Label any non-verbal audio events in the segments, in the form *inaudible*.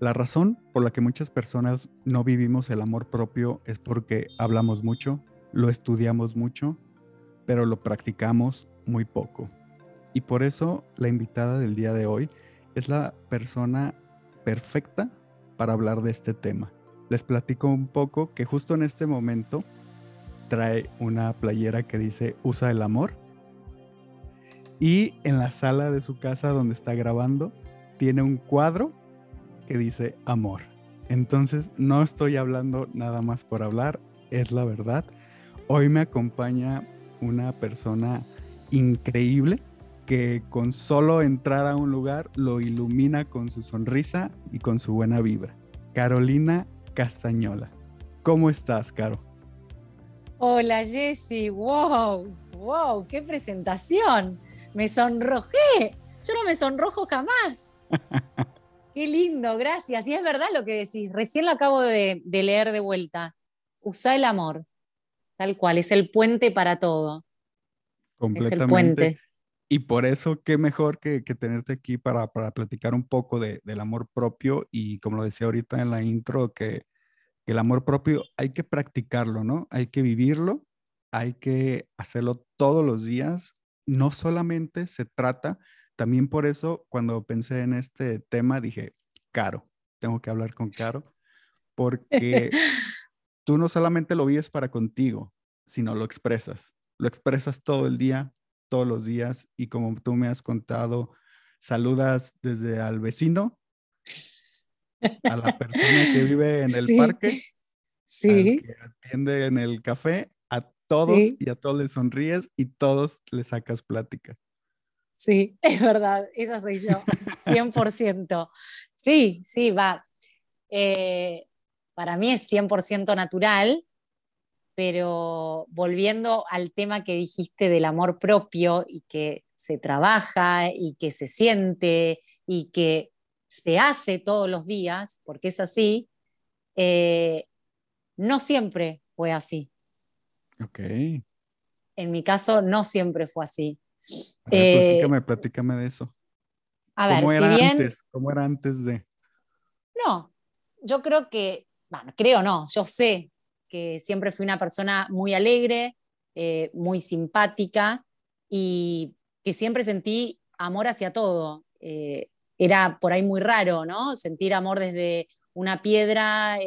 La razón por la que muchas personas no vivimos el amor propio es porque hablamos mucho, lo estudiamos mucho, pero lo practicamos muy poco. Y por eso la invitada del día de hoy es la persona perfecta para hablar de este tema. Les platico un poco que justo en este momento trae una playera que dice usa el amor. Y en la sala de su casa donde está grabando tiene un cuadro que dice amor. Entonces no estoy hablando nada más por hablar, es la verdad. Hoy me acompaña una persona increíble que con solo entrar a un lugar lo ilumina con su sonrisa y con su buena vibra. Carolina Castañola. ¿Cómo estás, Caro? Hola, Jessy. Wow, wow, qué presentación. Me sonrojé. Yo no me sonrojo jamás. *laughs* Qué lindo, gracias. Y es verdad lo que decís, recién lo acabo de, leer de vuelta. Usa el amor, tal cual, es el puente para todo. Completamente. Es el puente. Y por eso, qué mejor que, tenerte aquí para, platicar un poco del amor propio y como lo decía ahorita en la intro, que, que el amor propio hay que practicarlo, ¿no? Hay que vivirlo, hay que hacerlo todos los días. No solamente se trata también por eso, cuando pensé en este tema, dije, Caro, tengo que hablar con Caro, porque *laughs* tú no solamente lo vives para contigo, sino lo expresas. Lo expresas todo el día, todos los días, y como tú me has contado, saludas desde al vecino, a la persona que vive en *laughs* el parque, sí. que atiende en el café, a todos y a todos les sonríes y todos les sacas plática. Sí, *laughs* es verdad, esa soy yo, 100%. Sí, sí, va. Eh, para mí es 100% natural, pero volviendo al tema que dijiste del amor propio y que se trabaja y que se siente y que se hace todos los días, porque es así, eh, no siempre fue así. Ok. En mi caso, no siempre fue así. Eh, platícame, de eso. A ver, ¿Cómo era antes? ¿Cómo era antes de? No, yo creo que, bueno, creo no, yo sé que siempre fui una persona muy alegre, eh, muy simpática y que siempre sentí amor hacia todo. Eh, era por ahí muy raro, ¿no? Sentir amor desde una piedra,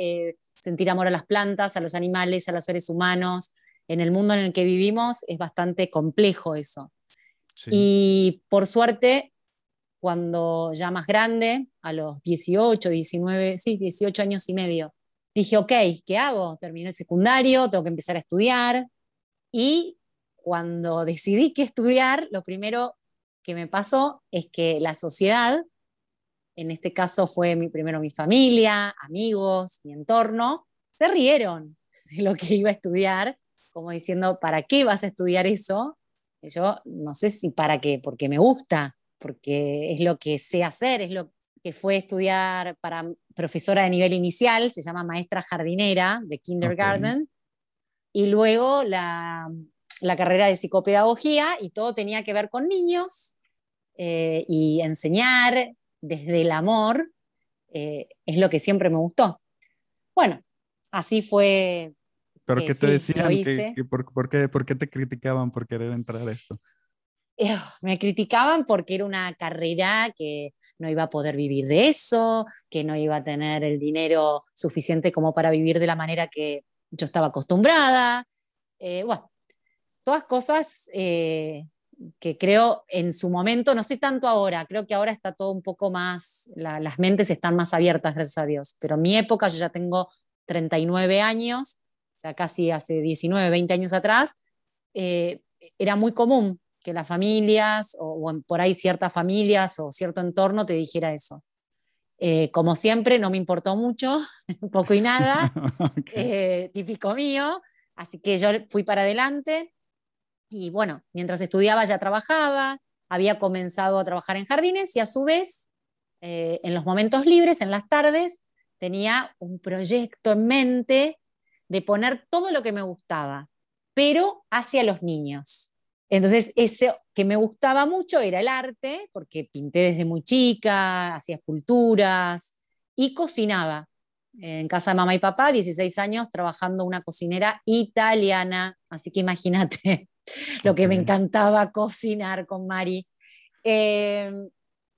sentir amor a las plantas, a los animales, a los seres humanos. En el mundo en el que vivimos es bastante complejo eso. Y por suerte, cuando ya más grande, a los 18, 19, sí, 18 años y medio, dije, ok, ¿qué hago? Terminé el secundario, tengo que empezar a estudiar. Y cuando decidí qué estudiar, lo primero que me pasó es que la sociedad, en este caso fue mi, primero mi familia, amigos, mi entorno, se rieron de lo que iba a estudiar, como diciendo, ¿para qué vas a estudiar eso? Yo no sé si para qué, porque me gusta, porque es lo que sé hacer, es lo que fue estudiar para profesora de nivel inicial, se llama maestra jardinera de kindergarten, y luego la, carrera de psicopedagogía, y todo tenía que ver con niños eh, y enseñar desde el amor, eh, es lo que siempre me gustó. Bueno, así fue ¿Pero qué te decían? por, qué, por, qué, te criticaban por querer entrar a esto? Eh, me criticaban porque era una carrera que no iba a poder vivir de eso, que no iba a tener el dinero suficiente como para vivir de la manera que yo estaba acostumbrada. Eh, bueno, todas cosas eh, que creo en su momento, no sé tanto ahora, creo que ahora está todo un poco más, las mentes están más abiertas, gracias a Dios, pero en mi época, yo ya tengo 39 años, o sea, casi hace 19, 20 años atrás, eh, era muy común que las familias o, por ahí ciertas familias o cierto entorno te dijera eso. Eh, como siempre, no me importó mucho, *laughs* poco y nada, *laughs* eh, típico mío, así que yo fui para adelante y bueno, mientras estudiaba ya trabajaba, había comenzado a trabajar en jardines y a su vez, en los momentos libres, en las tardes, tenía un proyecto en mente de poner todo lo que me gustaba, pero hacia los niños. Entonces, ese que me gustaba mucho era el arte, porque pinté desde muy chica, hacía esculturas, y cocinaba. En casa de mamá y papá, 16 años trabajando una cocinera italiana, así que imagínate *laughs* lo que me encantaba cocinar con Mari. Eh,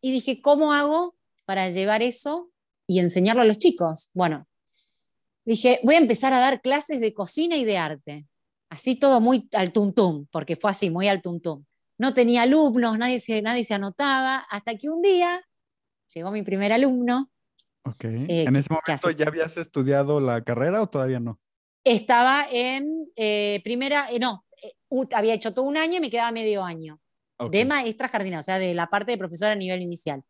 y dije, ¿cómo hago para llevar eso y enseñarlo a los chicos? Bueno, dije, voy a empezar a dar clases de cocina y de arte. Así todo muy al tuntum, porque fue así, muy al tuntum. No tenía alumnos, nadie se, nadie se anotaba, hasta que un día llegó mi primer alumno. Ok. Eh, ¿En ese momento ya habías estudiado la carrera o todavía no? Estaba en eh, primera, eh, no, había hecho todo un año y me quedaba medio año. De maestra jardinera, o sea, de la parte de profesora a nivel inicial.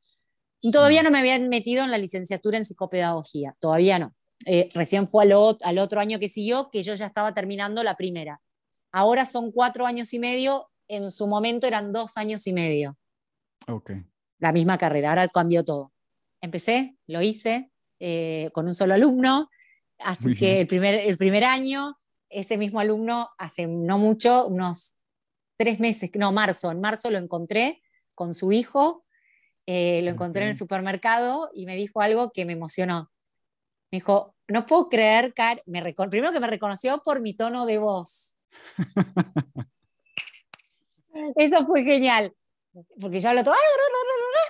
Todavía mm. no me habían metido en la licenciatura en psicopedagogía, todavía no. Eh, recién fue al, al, otro año que siguió que yo ya estaba terminando la primera. Ahora son cuatro años y medio, en su momento eran dos años y medio. Ok. La misma carrera, ahora cambió todo. Empecé, lo hice eh, con un solo alumno, así que el primer, el primer año, ese mismo alumno, hace no mucho, unos tres meses, no, marzo, en marzo lo encontré con su hijo, eh, lo encontré en el supermercado y me dijo algo que me emocionó. Me dijo, no puedo creer, Car me primero que me reconoció por mi tono de voz. *laughs* Eso fue genial, porque yo hablo todo,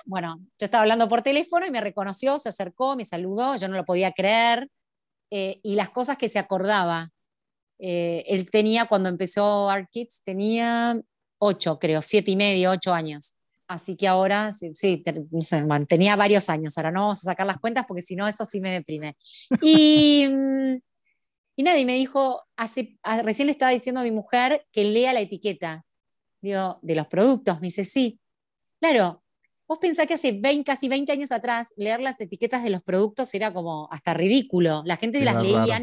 bueno, yo estaba hablando por teléfono y me reconoció, se acercó, me saludó, yo no lo podía creer, eh, y las cosas que se acordaba. Eh, él tenía, cuando empezó Art Kids, tenía ocho, creo, siete y medio, ocho años. Así que ahora, sí, tenía varios años, ahora no vamos a sacar las cuentas porque si no, eso sí me deprime. Y, *laughs* mm, y nadie me dijo, hace, recién le estaba diciendo a mi mujer que lea la etiqueta digo, de los productos. Me dice, sí. Claro, vos pensás que hace 20, casi 20 años atrás leer las etiquetas de los productos era como hasta ridículo. La gente las leía,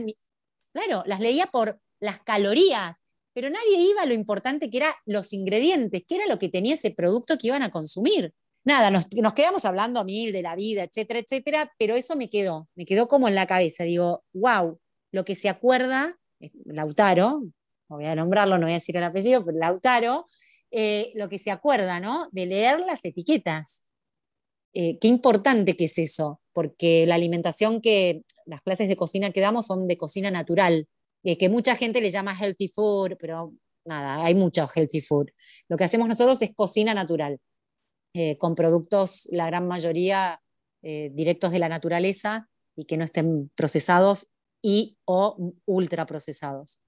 claro, las leía por las calorías pero nadie iba a lo importante que era los ingredientes, que era lo que tenía ese producto que iban a consumir. Nada, nos, quedamos hablando a mil de la vida, etcétera, etcétera, pero eso me quedó, me quedó como en la cabeza. Digo, wow, lo que se acuerda, Lautaro, no voy a nombrarlo, no voy a decir el apellido, pero Lautaro, eh, lo que se acuerda, ¿no? De leer las etiquetas. Eh, qué importante que es eso, porque la alimentación que, las clases de cocina que damos son de cocina natural, eh, que mucha gente le llama healthy food, pero nada, hay mucho healthy food. Lo que hacemos nosotros es cocina natural, eh, con productos, la gran mayoría, eh, directos de la naturaleza y que no estén procesados y o ultra procesados.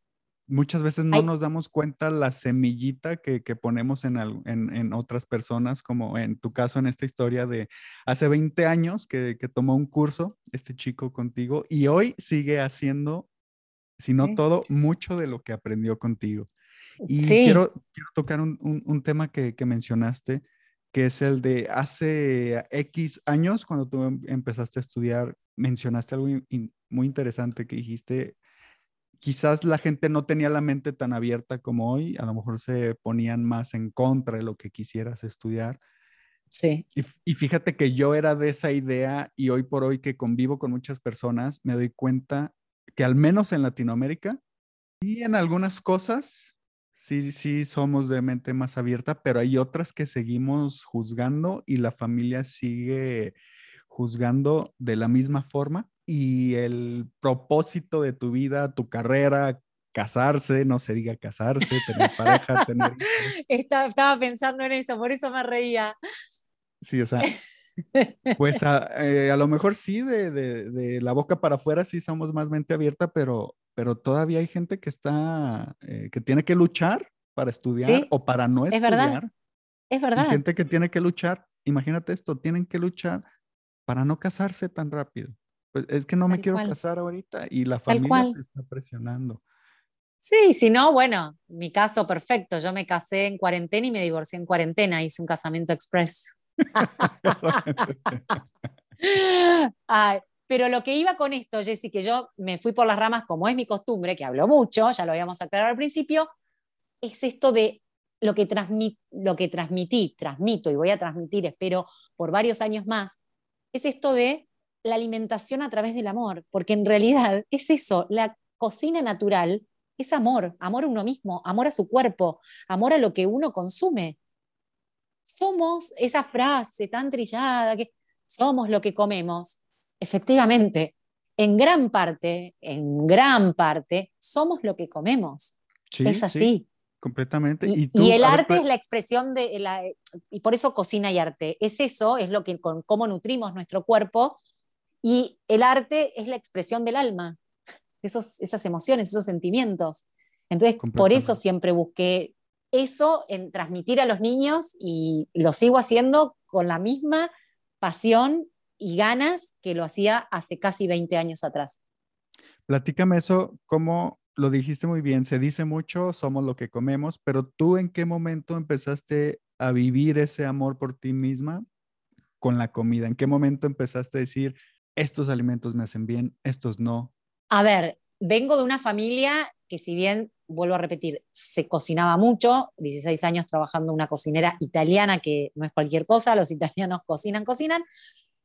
Muchas veces no nos damos cuenta la semillita que, ponemos en, en, otras personas, como en tu caso, en esta historia de hace 20 años que, que tomó un curso, este chico contigo, y hoy sigue haciendo sino todo, mucho de lo que aprendió contigo. Y quiero, quiero, tocar un, un, tema que, que, mencionaste, que es el de hace X años, cuando tú em, empezaste a estudiar, mencionaste algo muy interesante que dijiste, quizás la gente no tenía la mente tan abierta como hoy, a lo mejor se ponían más en contra de lo que quisieras estudiar. Sí. Y, y, fíjate que yo era de esa idea y hoy por hoy que convivo con muchas personas, me doy cuenta que al menos en Latinoamérica y en algunas cosas sí, sí somos de mente más abierta, pero hay otras que seguimos juzgando y la familia sigue juzgando de la misma forma y el propósito de tu vida, tu carrera, casarse, no se diga casarse, tener pareja, tener... *laughs* Estaba pensando en eso, por eso me reía. Sí, o sea, *laughs* pues eh, a, lo mejor sí, de, la boca para afuera sí somos más mente abierta, pero, pero todavía hay gente que está, eh, que tiene que luchar para estudiar o para no estudiar. Es verdad. Es verdad. Hay gente que tiene que luchar, imagínate esto, tienen que luchar para no casarse tan rápido. Pues es que no me quiero casar ahorita y la familia se está presionando. Sí, si no, bueno, mi caso perfecto. Yo me casé en cuarentena y me divorcié en cuarentena. Hice un casamiento express. *laughs* pero lo que iba con esto, Jessy, que yo me fui por las ramas, como es mi costumbre, que hablo mucho, ya lo habíamos aclarado al principio, es esto de lo que, lo que transmití, transmito y voy a transmitir, espero, por varios años más, es esto de la alimentación a través del amor, porque en realidad es eso, la cocina natural es amor, amor a uno mismo, amor a su cuerpo, amor a lo que uno consume somos esa frase tan trillada que somos lo que comemos. efectivamente, en gran parte, en gran parte, somos lo que comemos. es así. completamente. Y, el arte es la expresión de la, y por eso cocina y arte. Es eso, es lo que con cómo nutrimos nuestro cuerpo y el arte es la expresión del alma, esos, esas emociones, esos sentimientos. Entonces, por eso siempre busqué eso en transmitir a los niños y lo sigo haciendo con la misma pasión y ganas que lo hacía hace casi 20 años atrás. Platícame eso, como lo dijiste muy bien, se dice mucho, somos lo que comemos, pero tú en qué momento empezaste a vivir ese amor por ti misma con la comida? ¿En qué momento empezaste a decir, estos alimentos me hacen bien, estos no? A ver, vengo de una familia que si bien, vuelvo a repetir, se cocinaba mucho, 16 años trabajando una cocinera italiana, que no es cualquier cosa, los italianos cocinan, cocinan,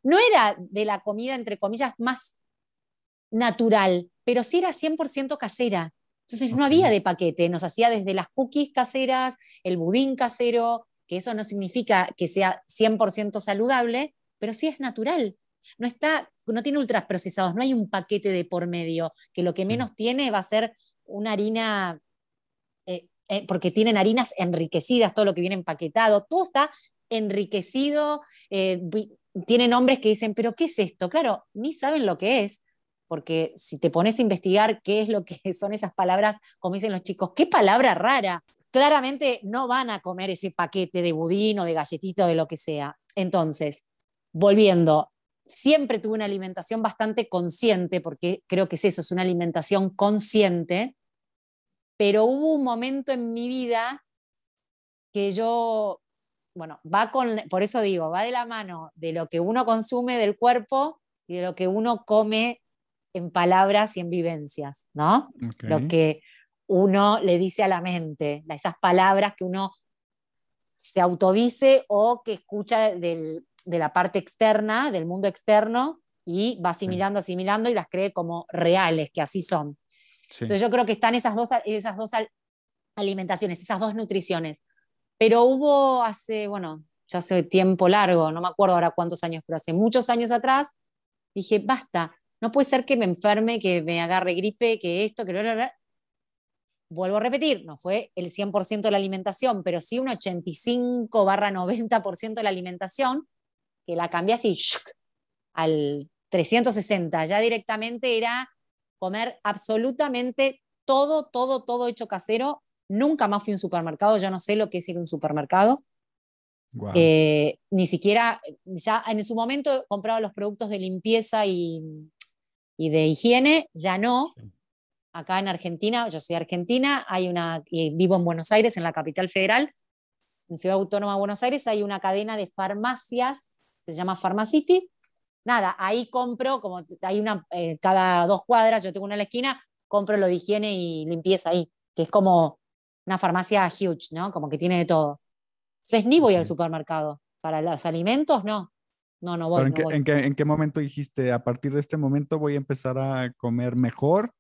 no era de la comida, entre comillas, más natural, pero sí era 100% casera. Entonces no había de paquete, nos hacía desde las cookies caseras, el budín casero, que eso no significa que sea 100% saludable, pero sí es natural. No está, no tiene ultraprocesados, no hay un paquete de por medio, que lo que menos tiene va a ser una harina, eh, eh, porque tienen harinas enriquecidas, todo lo que viene empaquetado, todo está enriquecido, eh, tiene nombres que dicen, pero ¿qué es esto? Claro, ni saben lo que es, porque si te pones a investigar qué es lo que *laughs* son esas palabras, como dicen los chicos, qué palabra rara. Claramente no van a comer ese paquete de budín o de galletito, de lo que sea. Entonces, volviendo, siempre tuve una alimentación bastante consciente, porque creo que es eso, es una alimentación consciente, pero hubo un momento en mi vida que yo, bueno, va con, por eso digo, va de la mano de lo que uno consume del cuerpo y de lo que uno come en palabras y en vivencias, ¿no? Lo que uno le dice a la mente, esas palabras que uno se autodice o que escucha del, de la parte externa, del mundo externo, y va asimilando, asimilando y las cree como reales, que así son. Entonces yo creo que están esas dos, esas dos alimentaciones, esas dos nutriciones. Pero hubo hace, bueno, ya hace tiempo largo, no me acuerdo ahora cuántos años, pero hace muchos años atrás, dije, basta, no puede ser que me enferme, que me agarre gripe, que esto, que lo, vuelvo a repetir, no fue el 100% de la alimentación, pero sí un 85 barra 90% de la alimentación, que la cambié así al 360, ya directamente era comer absolutamente todo, todo, todo hecho casero. Nunca más fui a un supermercado, ya no sé lo que es ir a un supermercado. Eh, ni siquiera, ya en su momento compraba los productos de limpieza y, y de higiene, ya no. Acá en Argentina, yo soy argentina, hay una, y vivo en Buenos Aires, en la capital federal, en Ciudad Autónoma de Buenos Aires, hay una cadena de farmacias se llama Pharmacity. Nada, ahí compro, como hay una, eh, cada dos cuadras, yo tengo una en la esquina, compro lo de higiene y limpieza ahí, que es como una farmacia huge, ¿no? Como que tiene de todo. Entonces ni voy al supermercado. Para los alimentos, no. No, no voy. en, qué, en, qué, momento dijiste, a partir de este momento voy a empezar a comer mejor?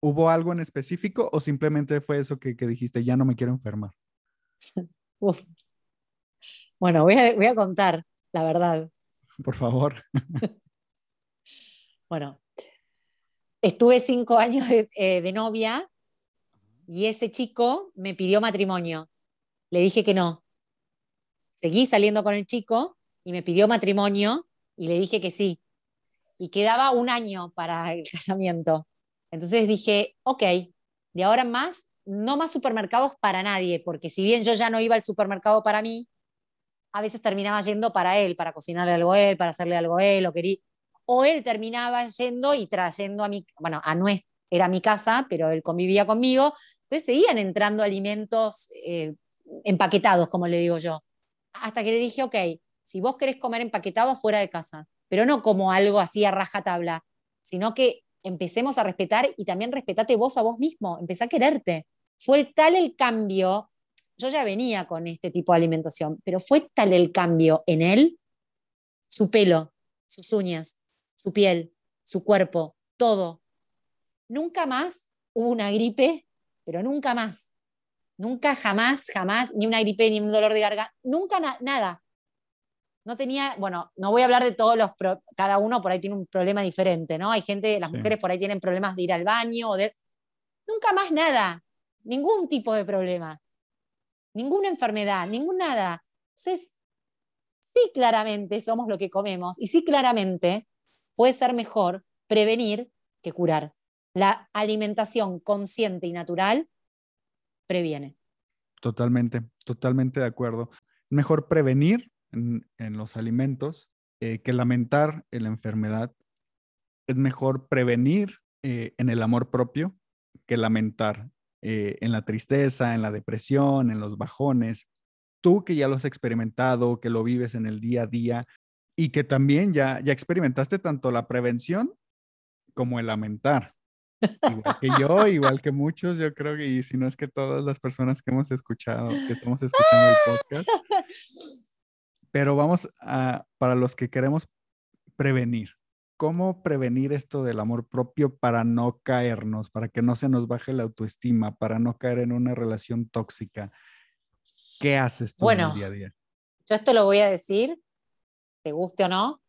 ¿Hubo algo en específico o simplemente fue eso que, que dijiste, ya no me quiero enfermar? *laughs* Uf. Bueno, voy a, voy a contar la verdad. Por favor. *laughs* bueno, estuve cinco años eh, de, novia y ese chico me pidió matrimonio. Le dije que no. Seguí saliendo con el chico y me pidió matrimonio y le dije que sí. Y quedaba un año para el *laughs* casamiento. Entonces dije, ok, de ahora en más, no más supermercados para nadie, porque si bien yo ya no iba al supermercado para mí, a veces terminaba yendo para él, para cocinarle algo a él, para hacerle algo a él, o, quería, o él terminaba yendo y trayendo a mi, bueno, a nuestra, era mi casa, pero él convivía conmigo, entonces seguían entrando alimentos eh, empaquetados, como le digo yo, hasta que le dije, ok, si vos querés comer empaquetado fuera de casa, pero no como algo así a rajatabla, sino que empecemos a respetar y también respetate vos a vos mismo, empecé a quererte. Fue tal el cambio yo ya venía con este tipo de alimentación, pero fue tal el cambio en él, su pelo, sus uñas, su piel, su cuerpo, todo. Nunca más hubo una gripe, pero nunca más. Nunca, jamás, jamás, ni una gripe, ni un dolor de garganta, nunca nada. no tenía, bueno, no voy a hablar de todos los, cada uno por ahí tiene un problema diferente, ¿no? Hay gente, las mujeres por ahí tienen problemas de ir al baño o de... Nunca más nada, ningún tipo de problema, ninguna enfermedad, ningún nada. Entonces, sí claramente somos lo que comemos y sí claramente puede ser mejor prevenir que curar. La alimentación consciente y natural previene. Totalmente, totalmente de acuerdo. Mejor prevenir en, los alimentos eh, que lamentar en la enfermedad. Es mejor prevenir eh, en el amor propio que lamentar eh, en la tristeza, en la depresión, en los bajones. Tú que ya lo has experimentado, que lo vives en el día a día y que también ya, ya experimentaste tanto la prevención como el lamentar. Igual que yo, igual que muchos, yo creo que, y si no es que todas las personas que hemos escuchado, que estamos escuchando el podcast. *laughs* Pero vamos a, para los que queremos prevenir, ¿cómo prevenir esto del amor propio para no caernos, para que no se nos baje la autoestima, para no caer en una relación tóxica? ¿Qué haces tú en el día a día? Yo esto lo voy a decir, te guste o no.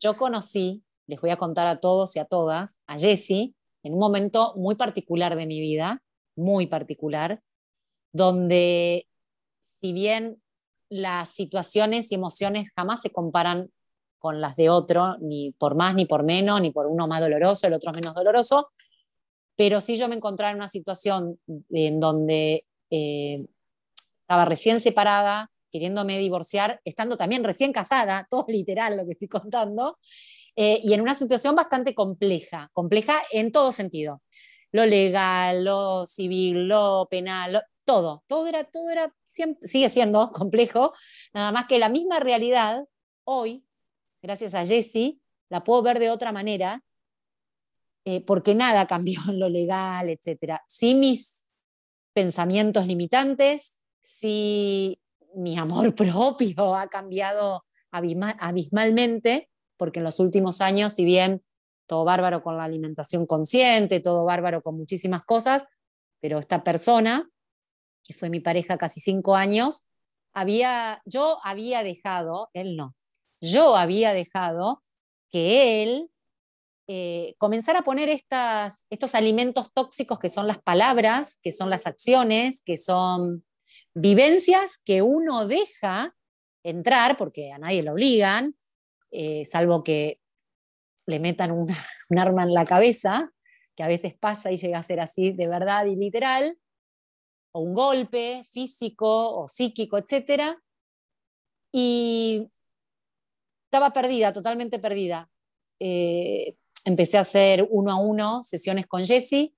Yo conocí, les voy a contar a todos y a todas, a Jessie en un momento muy particular de mi vida, muy particular, donde si bien las situaciones y emociones jamás se comparan con las de otro, ni por más ni por menos, ni por uno más doloroso, el otro menos doloroso, pero sí yo me encontraba en una situación en donde eh, estaba recién separada, queriéndome divorciar, estando también recién casada, *laughs* todo literal lo que estoy contando, eh, y en una situación bastante compleja, compleja en todo sentido. Lo legal, lo civil, lo penal, todo, todo era, todo era, sigue siendo *laughs* complejo, nada más que la misma realidad hoy, gracias a Jessie, la puedo ver de otra manera, eh, porque nada *laughs* cambió en lo legal, etc. Sí mis pensamientos limitantes, sí mi amor *laughs* propio ha cambiado abismalmente, porque en los últimos años, si bien todo bárbaro con la alimentación consciente, todo bárbaro con muchísimas cosas, pero esta persona, que fue mi pareja casi cinco años, había, yo había dejado, él no, yo había dejado que él eh, comenzara a poner estas, estos alimentos tóxicos que son las palabras, que son las acciones, que son vivencias que uno deja entrar, porque a nadie lo obligan, eh, salvo que le metan *laughs* un arma en la cabeza, que a veces pasa y llega a ser así de verdad y literal, o un golpe físico o psíquico, etc. Y estaba perdida, totalmente perdida. Eh, empecé a hacer uno a uno sesiones con Jesse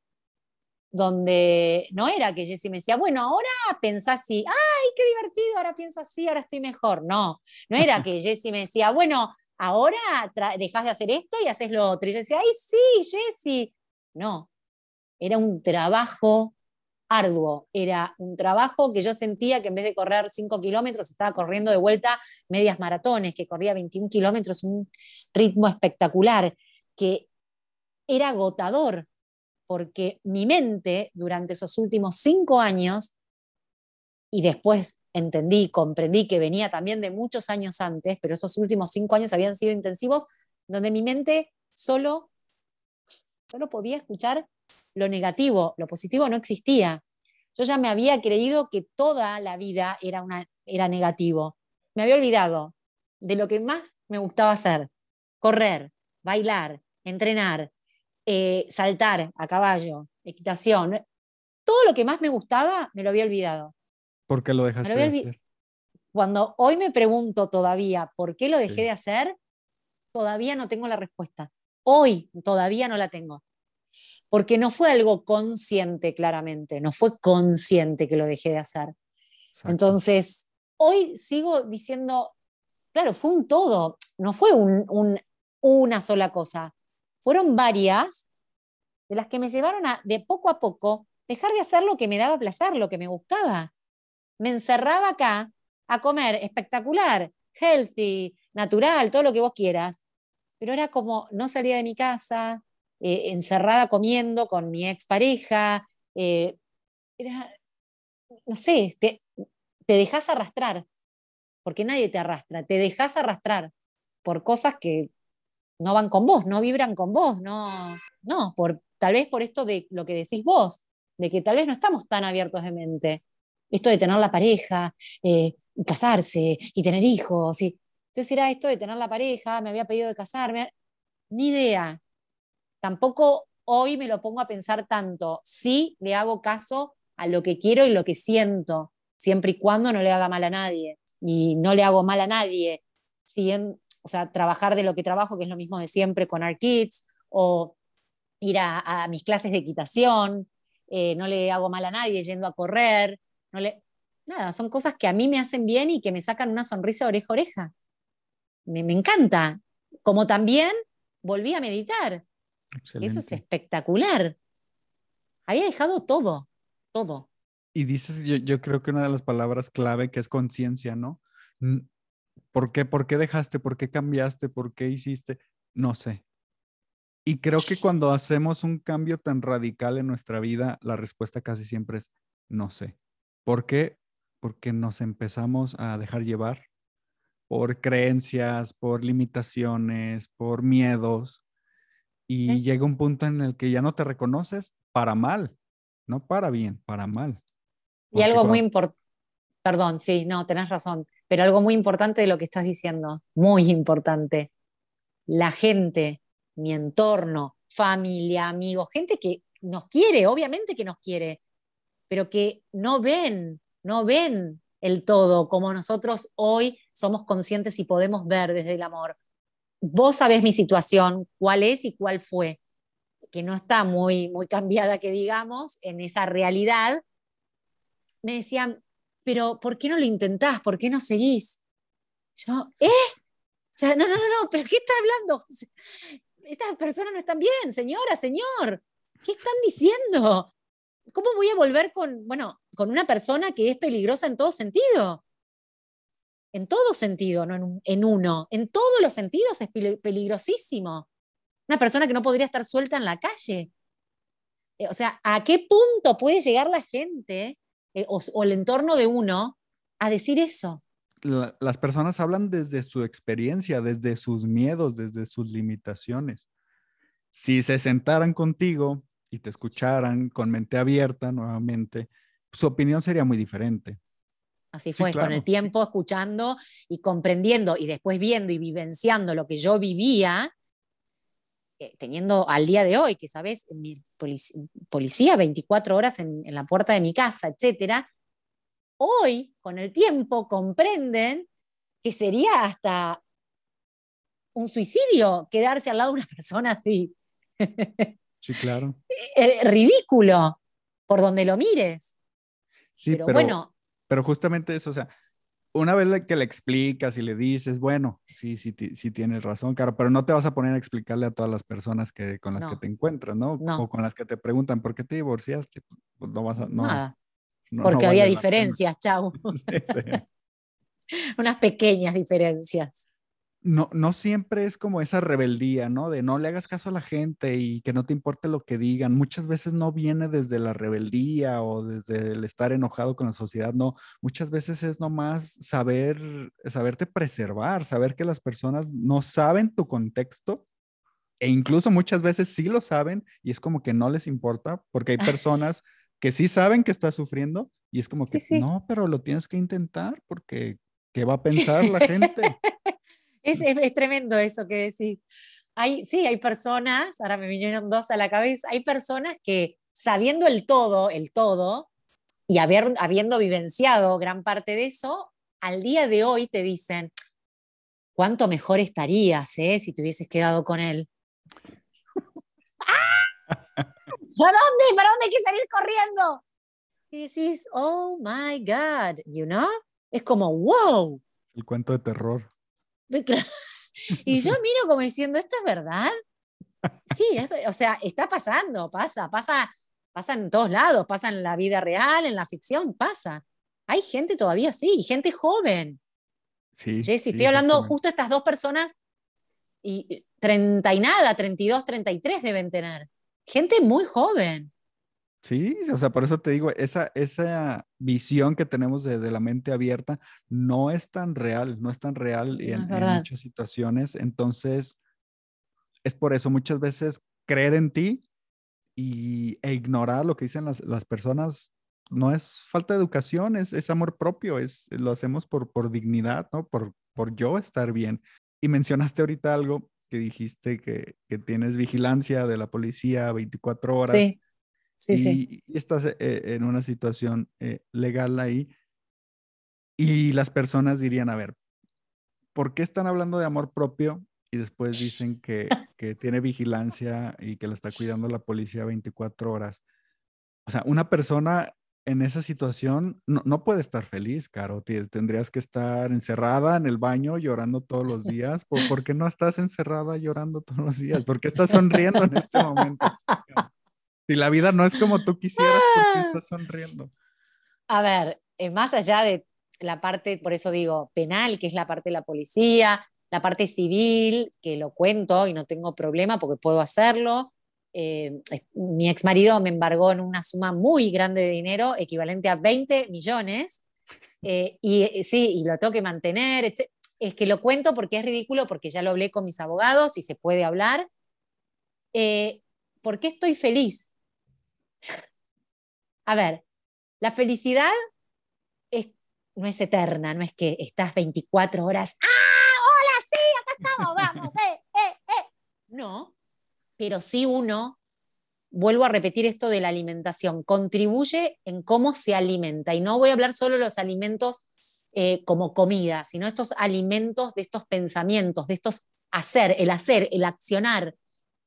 donde no era que Jessie me decía, bueno, ahora pensá así, ay, qué divertido, ahora pienso así, ahora estoy mejor. No, no era que *laughs* Jessie me decía, bueno, ahora dejas de hacer esto y haces lo otro. Y yo decía, ay, sí, Jessie. No, era un trabajo arduo, era un trabajo que yo sentía que en vez de correr 5 kilómetros, estaba corriendo de vuelta medias maratones, que corría 21 kilómetros, un ritmo espectacular, que era agotador, porque mi mente durante esos últimos cinco años, y después entendí, comprendí que venía también de muchos años antes, pero esos últimos cinco años habían sido intensivos, donde mi mente solo, solo podía escuchar lo negativo, lo positivo no existía. Yo ya me había creído que toda la vida era, una, era negativo. Me había olvidado de lo que más me gustaba hacer, correr, bailar, entrenar, eh, saltar a caballo, equitación, todo lo que más me gustaba me lo había olvidado. ¿Por qué lo dejaste de hacer? Cuando hoy me pregunto todavía por qué lo dejé de hacer, todavía no tengo la respuesta. Hoy todavía no la tengo. Porque no fue algo consciente, claramente, no fue consciente que lo dejé de hacer. Entonces, hoy sigo diciendo, claro, fue un todo, no fue una sola cosa fueron varias de las que me llevaron a, de poco a poco, dejar de hacer lo que me daba placer, lo que me gustaba. Me encerraba acá a comer espectacular, healthy, natural, todo lo que vos quieras, pero era como no salía de mi casa, eh, encerrada comiendo con mi expareja, eh, era, no sé, te, te dejas arrastrar. porque nadie te arrastra, te dejas arrastrar por cosas que no van con vos, no vibran con vos, no, no, por, tal vez por esto de lo que decís vos, de que tal vez no estamos tan abiertos de mente. Esto de tener la pareja, eh, casarse y tener hijos. Entonces era esto de tener la pareja, me había pedido de casarme, ni idea. Tampoco hoy me lo pongo a pensar tanto. Sí le hago caso a lo que quiero y lo que siento, siempre y cuando no le haga mal a nadie. Y no le hago mal a nadie. o sea, trabajar de lo que trabajo, que es lo mismo de siempre con Art Kids, o ir a, mis clases de equitación, eh, no le hago mal a nadie yendo a correr, no le... Nada, son cosas que a mí me hacen bien y que me sacan una sonrisa oreja a oreja. Me encanta. Como también volví a meditar. Eso es espectacular. Había dejado todo, todo. Y dices, yo, creo que una de las palabras clave que es conciencia, ¿no? ¿Por qué? ¿Por qué dejaste? ¿Por qué cambiaste? ¿Por qué hiciste? No sé. Y creo que cuando hacemos un cambio tan radical en nuestra vida, la respuesta casi siempre es no sé. ¿Por qué? Porque nos empezamos a dejar llevar por creencias, por limitaciones, por miedos, y llega un punto en el que ya no te reconoces para mal, no para bien, para mal. y algo muy importante, perdón, sí, no, tenés razón, pero algo muy importante de lo que estás diciendo, muy importante, la gente, mi entorno, familia, amigos, gente que nos quiere, obviamente que nos quiere, pero que no ven, no ven el todo como nosotros hoy somos conscientes y podemos ver desde el amor vos sabés mi situación, cuál es y cuál fue, que no está muy, muy cambiada, que digamos, en esa realidad, me decían, pero ¿por qué no lo intentás? ¿Por qué no seguís? Yo, ¿eh? O sea, no, no, no, no, pero ¿qué está hablando? Estas personas no están bien, señora, señor. ¿Qué están diciendo? ¿Cómo voy a volver con, bueno, con una persona que es peligrosa en todo sentido? En todo sentido, no en, uno, en todos los sentidos es peligrosísimo. Una persona que no podría estar suelta en la calle. Eh, o sea, ¿a qué punto puede llegar la gente eh, o, el entorno de uno a decir eso? las personas hablan desde su experiencia, desde sus miedos, desde sus limitaciones. Si se sentaran contigo y te escucharan con mente abierta nuevamente, su opinión sería muy diferente. Así fue, con el tiempo escuchando y comprendiendo y después viendo y vivenciando lo que yo vivía, eh, teniendo al día de hoy, que sabes, mi policía, 24 horas en, la puerta de mi casa, etcétera, hoy, con el tiempo, comprenden que sería hasta un suicidio quedarse al lado de una *laughs* persona así. Sí, claro. *laughs* Eh, ridículo, por donde lo mires. Sí, pero bueno, pero justamente eso, o sea, una vez que le explicas y le dices, bueno, sí, sí, sí tienes razón, Caro, pero no te vas a poner a explicarle a todas las personas que, con las que te encuentras, ¿no? O con las que te preguntan, ¿por qué te divorciaste? Pues, no vas a... No, Nada. Porque había diferencias, chau. *laughs* *laughs* Unas pequeñas diferencias no, no siempre es como esa rebeldía, ¿no? De no le hagas caso a la gente y que no te importe lo que digan. Muchas veces no viene desde la rebeldía o desde el estar enojado con la sociedad, no. Muchas veces es nomás saber, saberte preservar, saber que las personas no saben tu contexto e incluso muchas veces sí lo saben y es como que no les importa porque hay *laughs* personas que sí saben que estás sufriendo y es como que no, pero lo tienes que intentar porque ¿qué va a pensar la gente? *laughs* Es, tremendo eso que decís. Hay, sí, hay personas, ahora me vinieron dos a la cabeza, hay personas que sabiendo el todo, el todo, y habiendo vivenciado gran parte de eso, al día de hoy te dicen, ¿cuánto mejor estarías eh, si te hubieses quedado con él? *laughs* ¡Ah! ¿Para dónde? ¿Para dónde hay que salir corriendo? Y decís, oh my God, you know? Es como, wow. El cuento de terror. *laughs* Y yo *laughs* miro como diciendo, ¿esto es verdad? Sí, o sea, está pasando, pasa, pasa, pasa en todos lados, pasa en la vida real, en la ficción, pasa. Hay gente todavía así, gente joven. Sí, Jessy, estoy hablando justo estas dos personas y 30 y nada, 32, 33 deben tener. Gente muy joven. Sí, o sea, por eso te digo, esa, esa visión que tenemos de, la mente abierta no es tan real, no es tan real en, muchas situaciones. Entonces, es por eso muchas veces creer en ti y, e ignorar lo que dicen las, las personas no es falta de educación, es, es amor propio, es, lo hacemos por, por dignidad, ¿no? Por, por yo estar bien. Y mencionaste ahorita algo que dijiste que, que tienes vigilancia de la policía 24 horas. Sí y, estás eh, en una situación eh, legal ahí. Y las personas dirían, a ver, ¿por qué están hablando de amor propio y después dicen que, que tiene vigilancia y que la está cuidando la policía 24 horas? O sea, una persona en esa situación no, no, puede estar feliz, Caro. Tendrías que estar encerrada en el baño llorando todos los *laughs* días. ¿Por, ¿por qué no estás encerrada llorando todos los días? ¿Por qué estás sonriendo en este momento? *laughs* Si la vida no es como tú quisieras, ¿por qué ah. estás sonriendo? A ver, eh, más allá de la parte, por eso digo, penal, que es la parte de la policía, la parte civil, que lo cuento y no tengo problema porque puedo hacerlo. Eh, mi ex marido me embargó en una suma muy grande de dinero, equivalente a 20 millones, eh, y sí, y lo tengo que mantener. Es que lo cuento porque es ridículo, porque ya lo hablé con mis abogados y se puede hablar. ¿Por qué estoy feliz? A ver, la felicidad no es eterna, no es que estás 24 horas, ¡ah! ¡Hola, sí! Acá estamos, vamos, eh, eh, eh. No, pero sí uno, vuelvo a repetir esto de la alimentación, contribuye en cómo se alimenta. Y no voy a hablar solo de los alimentos eh, como comida, sino estos alimentos de estos pensamientos, de estos hacer, el hacer, el accionar,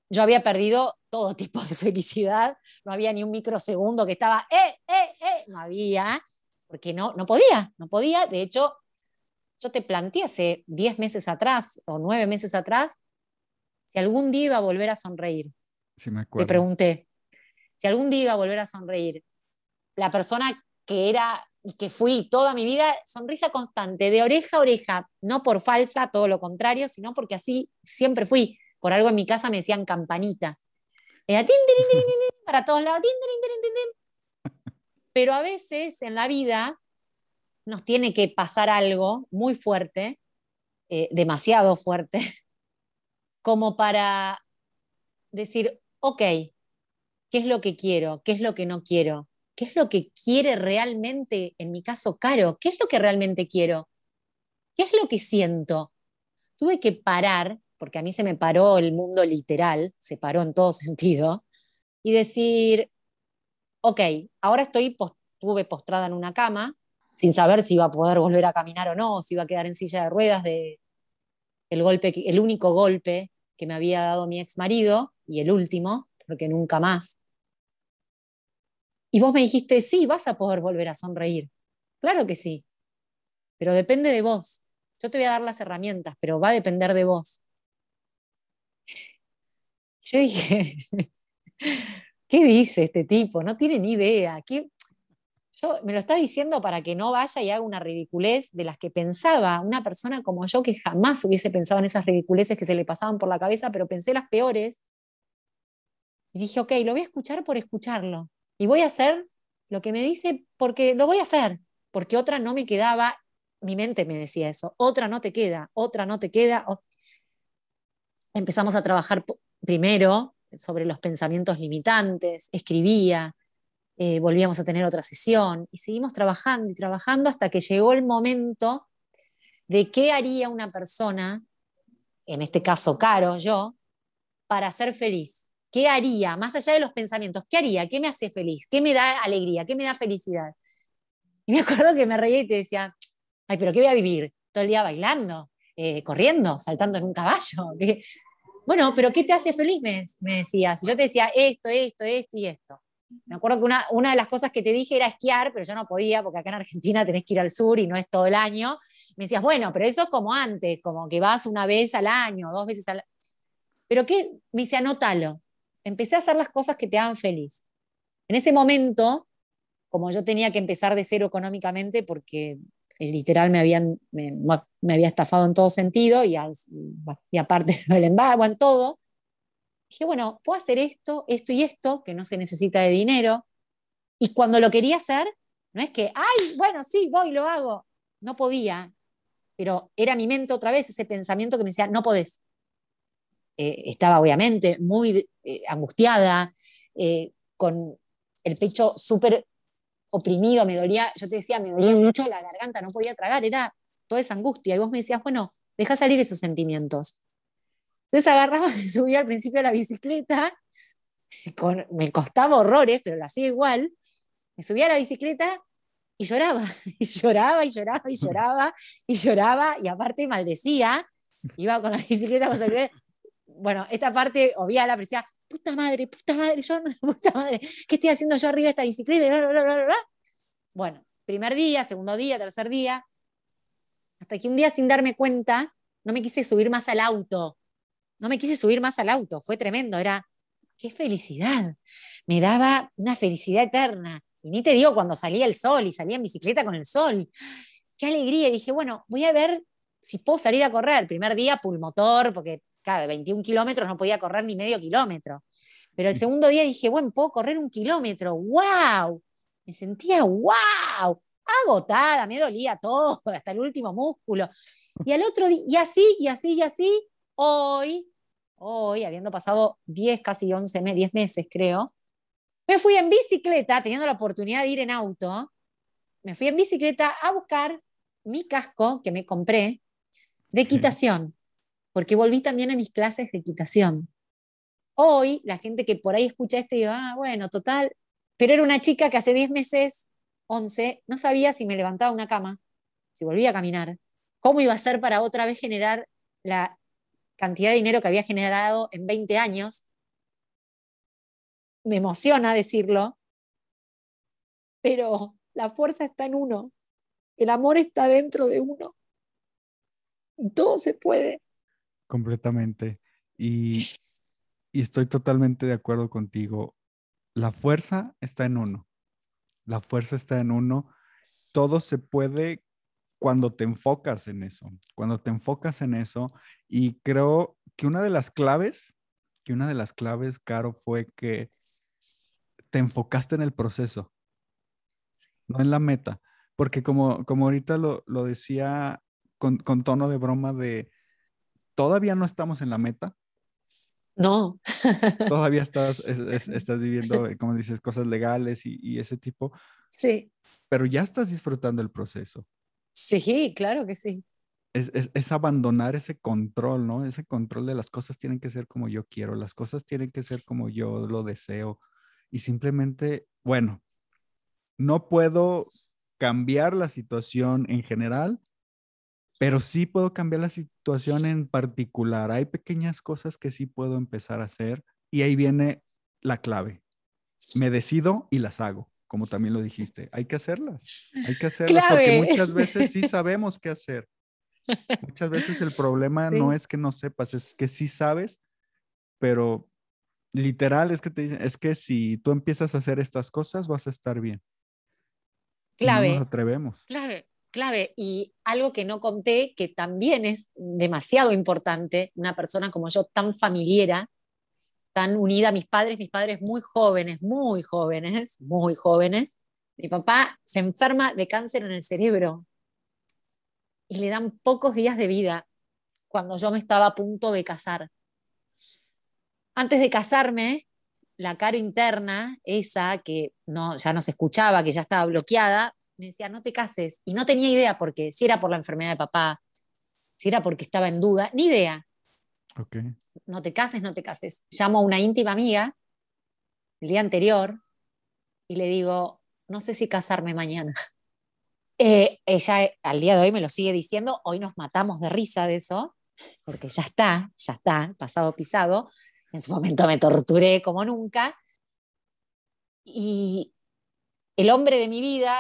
yo había perdido todo tipo de felicidad, no había ni un microsegundo que estaba, eh, eh, eh, no había, porque no, no podía, no podía. De hecho, yo te planteé hace 10 meses atrás o 9 meses atrás si algún día iba a volver a sonreír. Sí, me acuerdo. Te pregunté, si algún día iba a volver a sonreír. La persona que era y que fui toda mi vida, sonrisa constante, de oreja a oreja, no por falsa, todo lo contrario, sino porque así siempre fui. Por algo en mi casa me decían campanita. Era para todos lados. Pero a veces en la vida nos tiene que pasar algo muy fuerte, eh, demasiado fuerte, *laughs* como para decir, ok, ¿qué es lo que quiero? ¿Qué es lo que no quiero? ¿Qué es lo que quiere realmente, en mi caso, Caro? ¿Qué es lo que realmente quiero? ¿Qué es lo que siento? Tuve que parar porque a mí se me paró el mundo literal, se paró en todo *laughs* sentido, y decir, ok, ahora estoy, estuve postrada en una cama, sin saber si iba a poder volver a caminar o no, si iba a quedar en silla de ruedas de el golpe, el único golpe que me había dado mi ex marido y el último, porque nunca más. Y vos me dijiste, sí, vas a poder volver a sonreír. Claro que sí, pero depende de vos. Yo te voy a dar las herramientas, pero va a depender de vos. Yo dije, *laughs* ¿qué dice este tipo? No tiene ni idea. ¿Qué? Yo, me lo está diciendo para que no vaya y haga una ridiculez de las que pensaba una persona como yo que jamás hubiese pensado en esas ridiculeces que se le pasaban por la cabeza, pero pensé las peores. Y dije, ok, lo voy a escuchar por escucharlo. Y voy a hacer lo que me dice porque lo voy a hacer, porque otra no me quedaba, mi mente me decía eso, otra no te queda, otra no te queda empezamos a trabajar primero sobre los pensamientos limitantes, escribía, eh, volvíamos a tener otra sesión y seguimos trabajando y trabajando hasta que llegó el momento de qué haría una persona, en este caso Caro, yo, para ser feliz. ¿Qué haría, más allá de los pensamientos, qué haría? ¿Qué me hace feliz? ¿Qué me da alegría? ¿Qué me da felicidad? Y me acuerdo que me reía y te decía, ay, pero ¿qué voy a vivir? Todo el día bailando, eh, corriendo, saltando en un caballo. *laughs* Bueno, pero ¿qué te hace feliz? Me, decías. yo te decía esto, esto, esto y esto. Me acuerdo que una, una, de las cosas que te dije era esquiar, pero yo no podía porque acá en Argentina *laughs* tenés que ir al sur y no es todo el año. Me decías, bueno, pero eso es como antes, como que vas una vez al año, dos veces al año. Pero ¿qué? Me dice, anótalo. Empecé a hacer las cosas que te hagan feliz. En ese momento, como yo tenía que empezar de cero económicamente porque literal me, habían, me, había estafado en todo sentido y, y aparte *laughs* del embargo, en todo. Dije, bueno, puedo hacer esto, esto y esto, que no se necesita de dinero. Y cuando lo quería hacer, no es que, ay, bueno, sí, voy, lo hago. No podía, pero era mi mente otra vez ese pensamiento que me decía, no podés. Eh, estaba obviamente muy eh, angustiada, eh, con el pecho súper oprimido, me dolía, yo te decía, me dolía mucho la garganta, no podía tragar, era toda esa angustia. Y vos me decías, bueno, deja salir esos sentimientos. Entonces agarraba, *laughs* me subía al principio a la bicicleta, me costaba horrores, pero lo hacía igual. Me subía a la bicicleta y lloraba, *laughs* y lloraba, y lloraba, y lloraba, y lloraba, y aparte maldecía. Iba con la *laughs* bicicleta, bueno, esta parte obvia la decía, puta madre, puta madre, yo, *laughs* puta madre, ¿qué estoy haciendo yo arriba de esta bicicleta? Bueno, primer día, segundo día, tercer día, hasta que un día sin darme cuenta, no me quise subir más al auto. No me quise subir más al auto, fue tremendo, era, qué felicidad, me daba una felicidad eterna. Y ni te digo cuando salía el sol y salía en bicicleta con el sol. Qué alegría. Y dije, bueno, voy a ver si puedo salir a correr. Primer día, pulmotor, porque, claro, 21 kilómetros no podía correr ni medio kilómetro. Pero el segundo día dije, bueno, puedo correr un kilómetro. ¡Wow! Me sentía, ¡wow! agotada, me dolía todo, *laughs* hasta el último músculo. Y al otro día, y así, y así, y así, hoy, hoy, habiendo pasado 10, casi 11, 10 meses creo, me fui en bicicleta, teniendo la oportunidad de ir en auto, me fui en bicicleta a buscar mi casco que me compré de equitación, porque volví también a mis clases de equitación. Hoy, la gente que por ahí escucha esto, digo, ah, bueno, total, pero era una chica que hace 10 meses 11, no sabía si me levantaba una cama, si volvía a caminar, cómo iba a ser para otra vez generar la cantidad de dinero que había generado en 20 años. Me emociona decirlo, pero la fuerza está en uno, el amor está dentro de uno. todo se puede. Completamente. Y, y estoy totalmente de acuerdo contigo. La fuerza está en uno. La fuerza está en uno. Todo se puede cuando te enfocas en eso, cuando te enfocas en eso. Y creo que una de las claves, que una de las claves, Caro, fue que te enfocaste en el proceso, no en la meta. Porque como, como ahorita lo, decía con, con tono de broma de, todavía no estamos en la meta, no. Todavía estás, *laughs* estás viviendo, eh, como dices, cosas legales y, ese tipo. Sí. Pero ya estás disfrutando el proceso. Sí, claro que sí. Es, es, abandonar ese control, ¿no? Ese control de las cosas tienen que ser como yo quiero, las cosas tienen que ser como yo lo deseo. Y simplemente, bueno, no puedo cambiar la situación en general, pero sí puedo cambiar la situación en particular. Hay pequeñas cosas que sí puedo empezar a hacer y ahí viene la clave. Me decido y las hago, como también lo dijiste. Hay que hacerlas, hay que hacerlas porque muchas veces sí *laughs* sabemos qué hacer. Muchas veces el problema no es que no sepas, es que sí sabes, pero literal es que te dicen, es que si tú empiezas a hacer estas cosas vas a estar bien. Clave. no nos atrevemos. Clave clave y algo que no conté, que también es demasiado importante, una persona como yo tan familiera, tan unida a mis padres, mis padres muy jóvenes, muy jóvenes, muy jóvenes. Mi papá se enferma de cáncer en el cerebro y le dan pocos días de vida cuando yo me estaba a punto de casar. Antes de casarme, la cara interna, esa que no, ya no se escuchaba, que ya estaba bloqueada, me decía, no te cases. Y no tenía idea porque si era por la enfermedad de papá, si era porque estaba en duda, ni idea. No te cases, no te cases. Llamo a una íntima amiga el día anterior y le digo, no sé si casarme mañana. *laughs* Eh, ella al día de hoy me lo sigue diciendo, hoy nos matamos de risa de eso, porque ya está, ya está, pasado pisado. En su momento me torturé como nunca. Y el hombre de mi vida,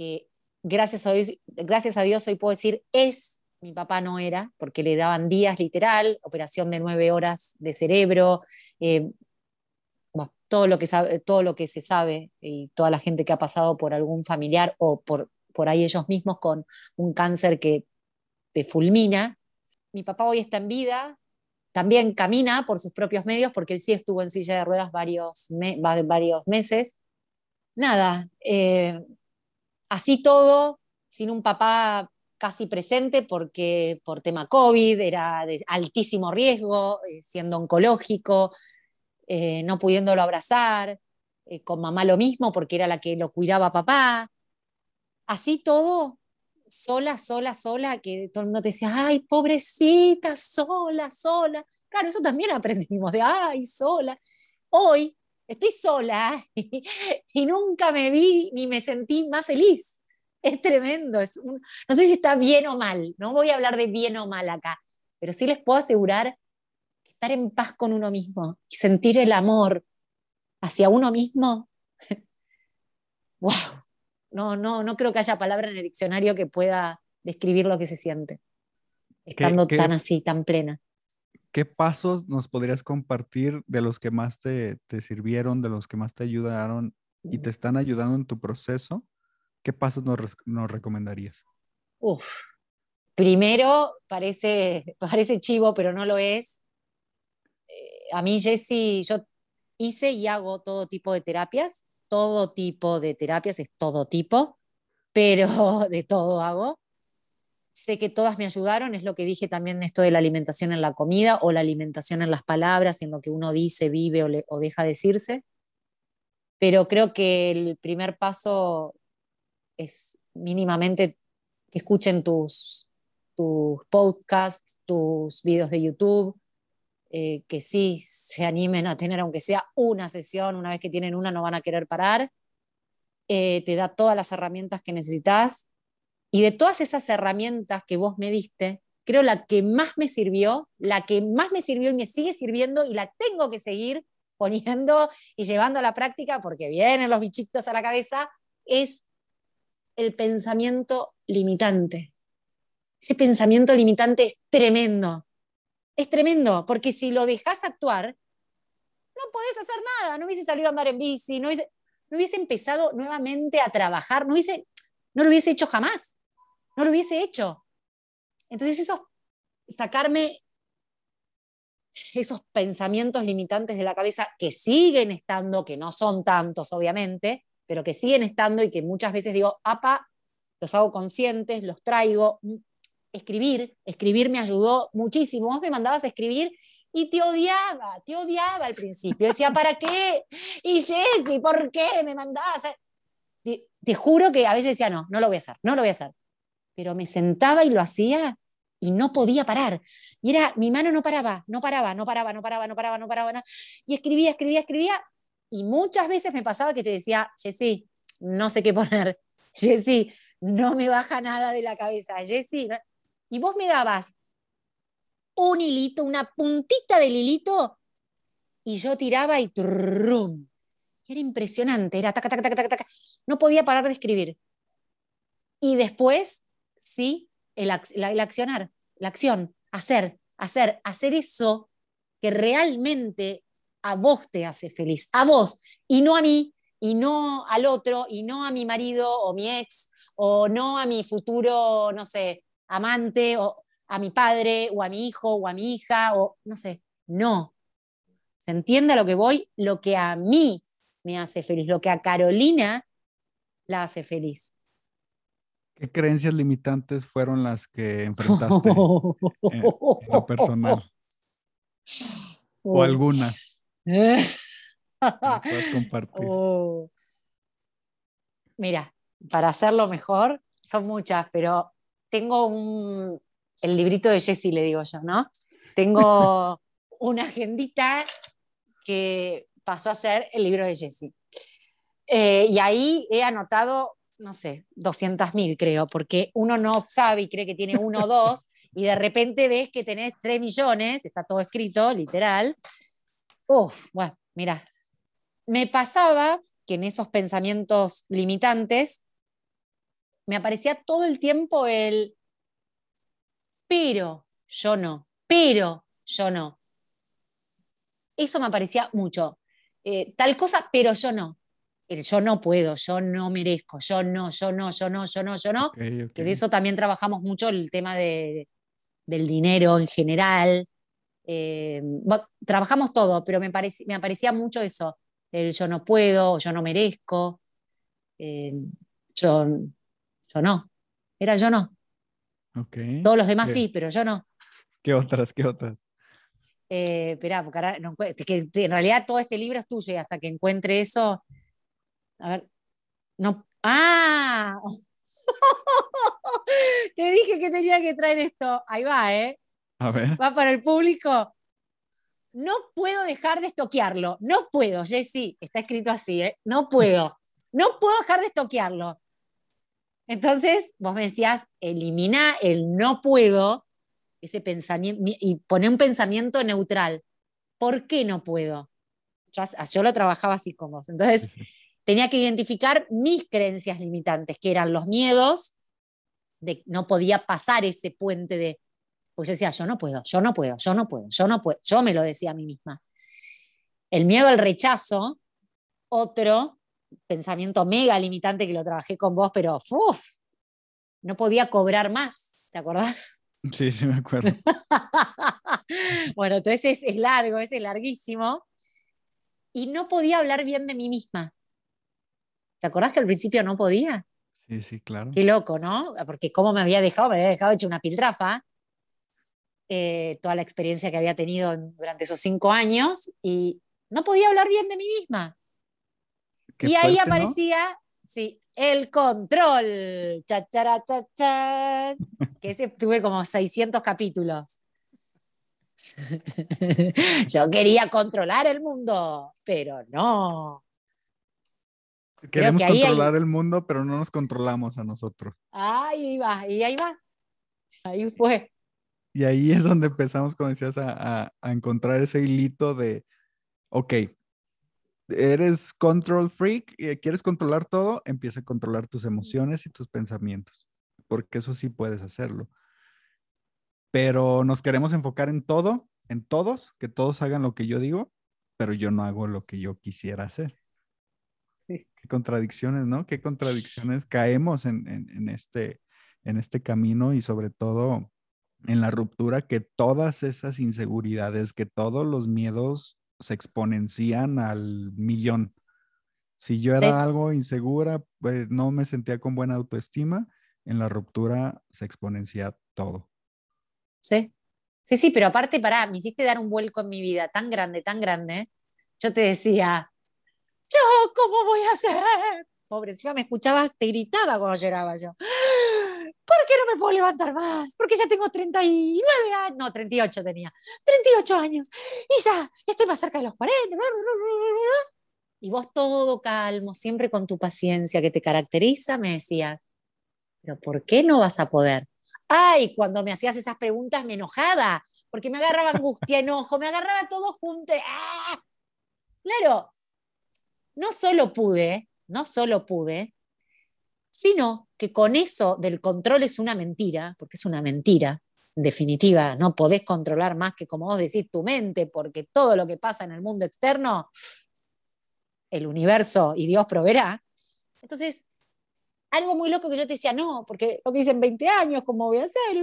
que gracias a, Dios, gracias a Dios hoy puedo decir es, mi papá no era, porque le daban días literal, operación de nueve horas de cerebro, eh, todo, lo que sabe, todo lo que se sabe y toda la gente que ha pasado por algún familiar o por, por ahí ellos mismos con un cáncer que te fulmina. Mi papá hoy está en vida, también camina por sus propios medios, porque él sí estuvo en silla de ruedas varios, varios meses, nada, eh, así todo, sin un papá casi presente porque por tema COVID, era de altísimo riesgo, eh, siendo oncológico, eh, no pudiéndolo abrazar, con mamá lo mismo porque era la que lo cuidaba papá. Así todo, sola, sola, sola, que todo el mundo te decía, ay, pobrecita, sola, sola. Claro, eso también aprendimos de, ay, sola. Hoy estoy sola *laughs* y, nunca me vi ni me sentí más feliz. Es tremendo. Es no sé si está bien o mal, no voy a hablar de bien o mal acá, pero sí les puedo asegurar que estar en paz con uno mismo y sentir el amor hacia uno mismo, *laughs* wow, no, no, no creo que haya palabra en el diccionario que pueda describir lo que se siente, estando tan así, tan plena. ¿Qué pasos nos podrías compartir de los que más te, sirvieron, de los que más te ayudaron y te están ayudando en tu proceso? ¿Qué pasos nos, recomendarías? Uf. Primero, parece, *laughs* parece chivo, pero no lo es. Eh, a mí, Jessy, yo hice y hago todo tipo de terapias. Todo tipo de terapias, es todo tipo, pero *laughs* de todo hago sé que todas me ayudaron, es lo que dije también esto de la alimentación en la comida o la alimentación en las palabras, en lo que uno dice, vive o, deja decirse. Pero creo que el primer paso es mínimamente que escuchen tus, tus podcasts, tus videos de YouTube, eh, que sí se animen a tener, aunque sea una sesión, una vez que tienen una no van a querer parar. Eh, te da todas las herramientas que necesitas y de todas esas herramientas que vos me diste, creo la que más me sirvió, la que más me sirvió y me sigue sirviendo y la tengo que seguir poniendo y llevando a la práctica porque vienen los bichitos a la cabeza, es el pensamiento limitante. Ese pensamiento limitante es tremendo. Es tremendo, porque si lo dejas actuar, no podés hacer nada. No hubiese salido a andar en bici, no hubiese, no hubiese empezado nuevamente a trabajar, no, hubiese, no lo hubiese hecho jamás no lo hubiese hecho. Entonces eso, sacarme esos pensamientos limitantes de la cabeza que siguen estando, que no son tantos obviamente, pero que siguen estando y que muchas veces digo, apa, los hago conscientes, los traigo. Escribir, escribir me ayudó muchísimo. Vos me mandabas a escribir y te odiaba, te odiaba al principio. Decía, ¿para qué? Y Jessy, ¿por qué me mandabas? Te, te, juro que a veces decía, no, no lo voy a hacer, no lo voy a hacer pero me sentaba y lo hacía y no podía parar. Y era, mi mano no paraba, no paraba, no paraba, no paraba, no paraba, no paraba. No. Y escribía, escribía, escribía. Y muchas veces me pasaba que te decía, Jessy, no sé qué poner. *laughs* Jessy, no me baja nada de la cabeza. Jessy. Y vos me dabas un hilito, una puntita del hilito, y yo tiraba y trum. Era impresionante, era taca, taca, taca, taca, taca. No podía parar de escribir. Y después ¿sí? El, accionar, la acción, hacer, hacer, hacer eso que realmente a vos te hace feliz, a vos, y no a mí, y no al otro, y no a mi marido o mi ex, o no a mi futuro, no sé, amante, o a mi padre, o a mi hijo, o a mi hija, o no sé, no. ¿Se entiende a lo que voy? Lo que a mí me hace feliz, lo que a Carolina la hace feliz. ¿Qué creencias limitantes fueron las que enfrentaste en, lo personal? *laughs* ¿O alguna? puedes *laughs* compartir? Oh. Mira, para hacerlo mejor, son muchas, pero tengo un, el librito de Jessie, le digo yo, ¿no? Tengo *laughs* una agendita que pasó a ser el libro de Jessie. Eh, y ahí he anotado no sé, 200.000 creo, porque uno no sabe y cree que tiene uno o dos, *laughs* y de repente ves que tenés 3 millones, está todo escrito, literal. Uf, bueno, mira, me pasaba que en esos pensamientos limitantes me aparecía todo el tiempo el, pero yo no, pero yo no. Eso me aparecía mucho. Eh, tal cosa, pero yo no yo no puedo, yo no merezco, yo no, yo no, yo no, yo no, yo no. Que de eso también trabajamos mucho el tema de, del dinero en general. Eh, trabajamos todo, pero me, me aparecía mucho eso, el yo no puedo, yo no merezco. eh, yo, yo no. Era yo no. Todos los demás ¿Qué- sí, pero yo no. ¿Qué otras? ¿Qué otras? Eh, esperá, porque ahora no encuent- que en realidad todo este libro es tuyo y hasta que encuentre eso. A ver. No. ¡Ah! *laughs* Te dije que tenía que traer esto. Ahí va, ¿eh? A ver. Va para el público. No puedo dejar de estoquearlo. No puedo, Jessy. Está escrito así, ¿eh? No puedo. No puedo dejar de estoquearlo. Entonces, vos me decías, elimina el no puedo, ese pensamiento, y pone un pensamiento neutral. ¿Por qué no puedo? Yo, yo lo trabajaba así con vos. Entonces. Tenía que identificar mis creencias limitantes, que eran los miedos, de no podía pasar ese puente de, pues yo decía, yo no puedo, yo no puedo, yo no puedo, yo no puedo, yo me lo decía a mí misma. El miedo al rechazo, otro pensamiento mega limitante que lo trabajé con vos, pero uf, no podía cobrar más, ¿te acordás? *laughs* Sí, sí, me acuerdo. *laughs* bueno, entonces es, es largo, ese es larguísimo. Y no podía hablar bien de mí misma. ¿Te acordás que al principio no podía? Sí, sí, claro. Qué loco, ¿no? Porque cómo me había dejado, me había dejado hecho una piltrafa. eh, toda la experiencia que había tenido en- durante esos cinco años y no podía hablar bien de mí misma. Qué y ahí aparecía, sí, el control. Cha, chara, cha, chan. que ese tuve como 600 capítulos. *laughs* Yo quería controlar el mundo, pero no. Queremos que ahí controlar el mundo, pero no nos controlamos a nosotros. Ahí va, y ahí va. Ahí fue. Y ahí es donde empezamos, como decías, a, a- a encontrar ese hilito de, ok, eres control freak quieres controlar todo, empieza a controlar tus emociones y tus pensamientos, porque eso sí puedes hacerlo. Pero nos queremos enfocar en todo, en todos, que todos hagan lo que yo digo, pero yo no hago lo que yo quisiera hacer. Qué contradicciones, ¿no? Qué contradicciones caemos en, en- en este, en este camino y sobre todo en la ruptura que todas esas inseguridades, que todos los miedos se exponencian al millón. Si yo era Sí. algo insegura, pues no me sentía con buena autoestima, en la ruptura se exponencia todo. Sí. Sí, sí, pero aparte, pará, me hiciste dar un vuelco en mi vida tan grande, tan grande. Yo te decía, ¿yo cómo voy a hacer? Pobre, encima me escuchabas, te gritaba cuando lloraba yo. ¿Por qué no me puedo levantar más? Porque ya tengo 39 años, no, 38 tenía, 38 años, y ya estoy más cerca de los 40. bla, bla, bla, bla, bla. Y vos todo calmo, siempre con tu paciencia que te caracteriza, me decías, pero ¿por qué no vas a poder? Ay, cuando me hacías esas preguntas me enojaba, porque me agarraba angustia, enojo, me agarraba todo junto. ¡Ah! Claro, no solo pude, no solo pude, sino que con eso del control es una mentira, porque es una mentira, en definitiva, no podés controlar más que, como vos decís, tu mente, porque todo lo que pasa en el mundo externo, el universo y Dios proveerá. Entonces, algo muy loco que yo te decía, no, porque lo que hice en 20 años, ¿cómo voy a hacer?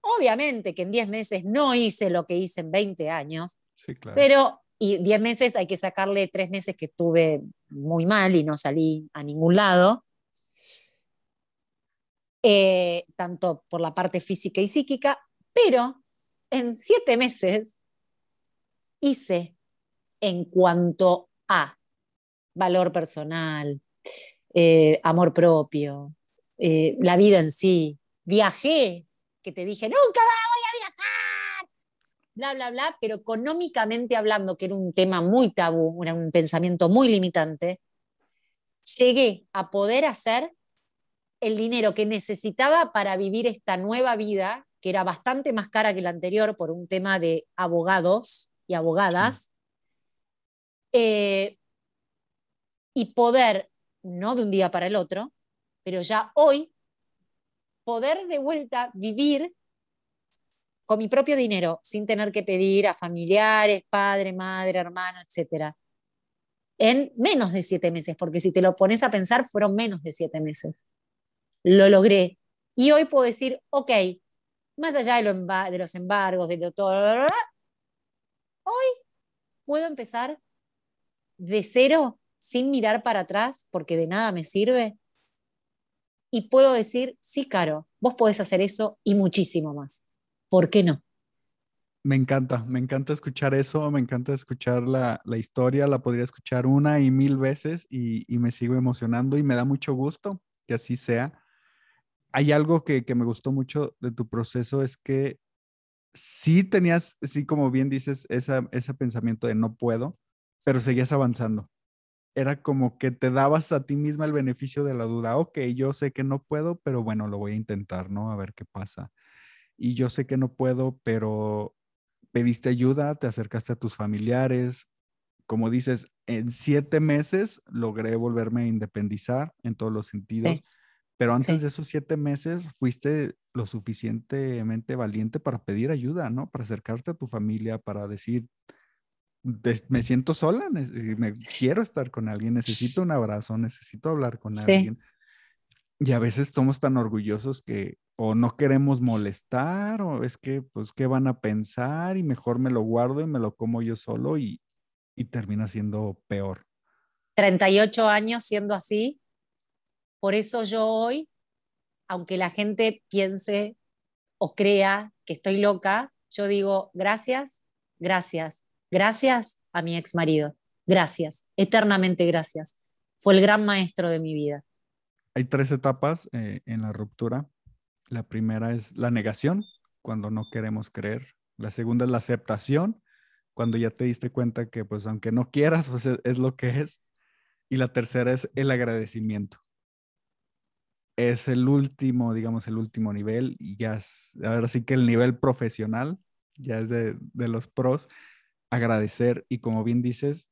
Obviamente que en 10 meses no hice lo que hice en 20 años, Sí, claro. pero y 10 meses hay que sacarle 3 meses que estuve muy mal y no salí a ningún lado, eh, tanto por la parte física y psíquica, pero en 7 meses hice en cuanto a valor personal, eh, amor propio, eh, la vida en sí. Viajé, que te dije, nunca voy a bla, bla, bla, pero económicamente hablando, que era un tema muy tabú, era un pensamiento muy limitante, llegué a poder hacer el dinero que necesitaba para vivir esta nueva vida, que era bastante más cara que la anterior por un tema de abogados y abogadas, eh, y poder, no de un día para el otro, pero ya hoy, poder de vuelta vivir con mi propio dinero, sin tener que pedir a familiares, padre, madre, hermano, etcétera, en menos de siete meses, porque si te lo pones a pensar, fueron menos de siete meses. Lo logré. Y hoy puedo decir, ok, más allá de, de los embargos, de lo todo, hoy puedo empezar de cero sin mirar para atrás porque de nada me sirve. Y puedo decir, sí, Caro, vos podés hacer eso y muchísimo más. ¿Por qué no? Me encanta, me encanta escuchar eso, me encanta escuchar la, historia, la podría escuchar una y mil veces y, me sigo emocionando y me da mucho gusto que así sea. Hay algo que, que me gustó mucho de tu proceso, es que sí tenías, sí, como bien dices, esa, ese pensamiento de no puedo, pero seguías avanzando. Era como que te dabas a ti misma el beneficio de la duda. Ok, yo sé que no puedo, pero bueno, lo voy a intentar, ¿no? A ver qué pasa. Y yo sé que no puedo, pero pediste ayuda, te acercaste a tus familiares. Como dices, en siete meses logré volverme a independizar en todos los sentidos. Pero antes de esos siete meses fuiste lo suficientemente valiente para pedir ayuda, ¿no? Para acercarte a tu familia, para decir, me siento sola, me, quiero estar con alguien, necesito un abrazo, necesito hablar con alguien. Y a veces estamos tan orgullosos que o no queremos molestar o es que, pues, ¿qué van a pensar? Y mejor me lo guardo y me lo como yo solo y, y termina siendo peor. 38 años siendo así, por eso yo hoy, aunque la gente piense o crea que estoy loca, yo digo gracias, gracias, gracias a mi ex marido. Gracias, eternamente gracias. Fue el gran maestro de mi vida. Hay tres etapas eh, en la ruptura. La primera es la negación, cuando no queremos creer. La segunda es la aceptación, cuando ya te diste cuenta que pues aunque no quieras, pues es, es lo que es. Y la tercera es el agradecimiento es el último, digamos, el último nivel y ya es, ahora sí que el nivel profesional, ya es de, los pros, agradecer y como bien dices,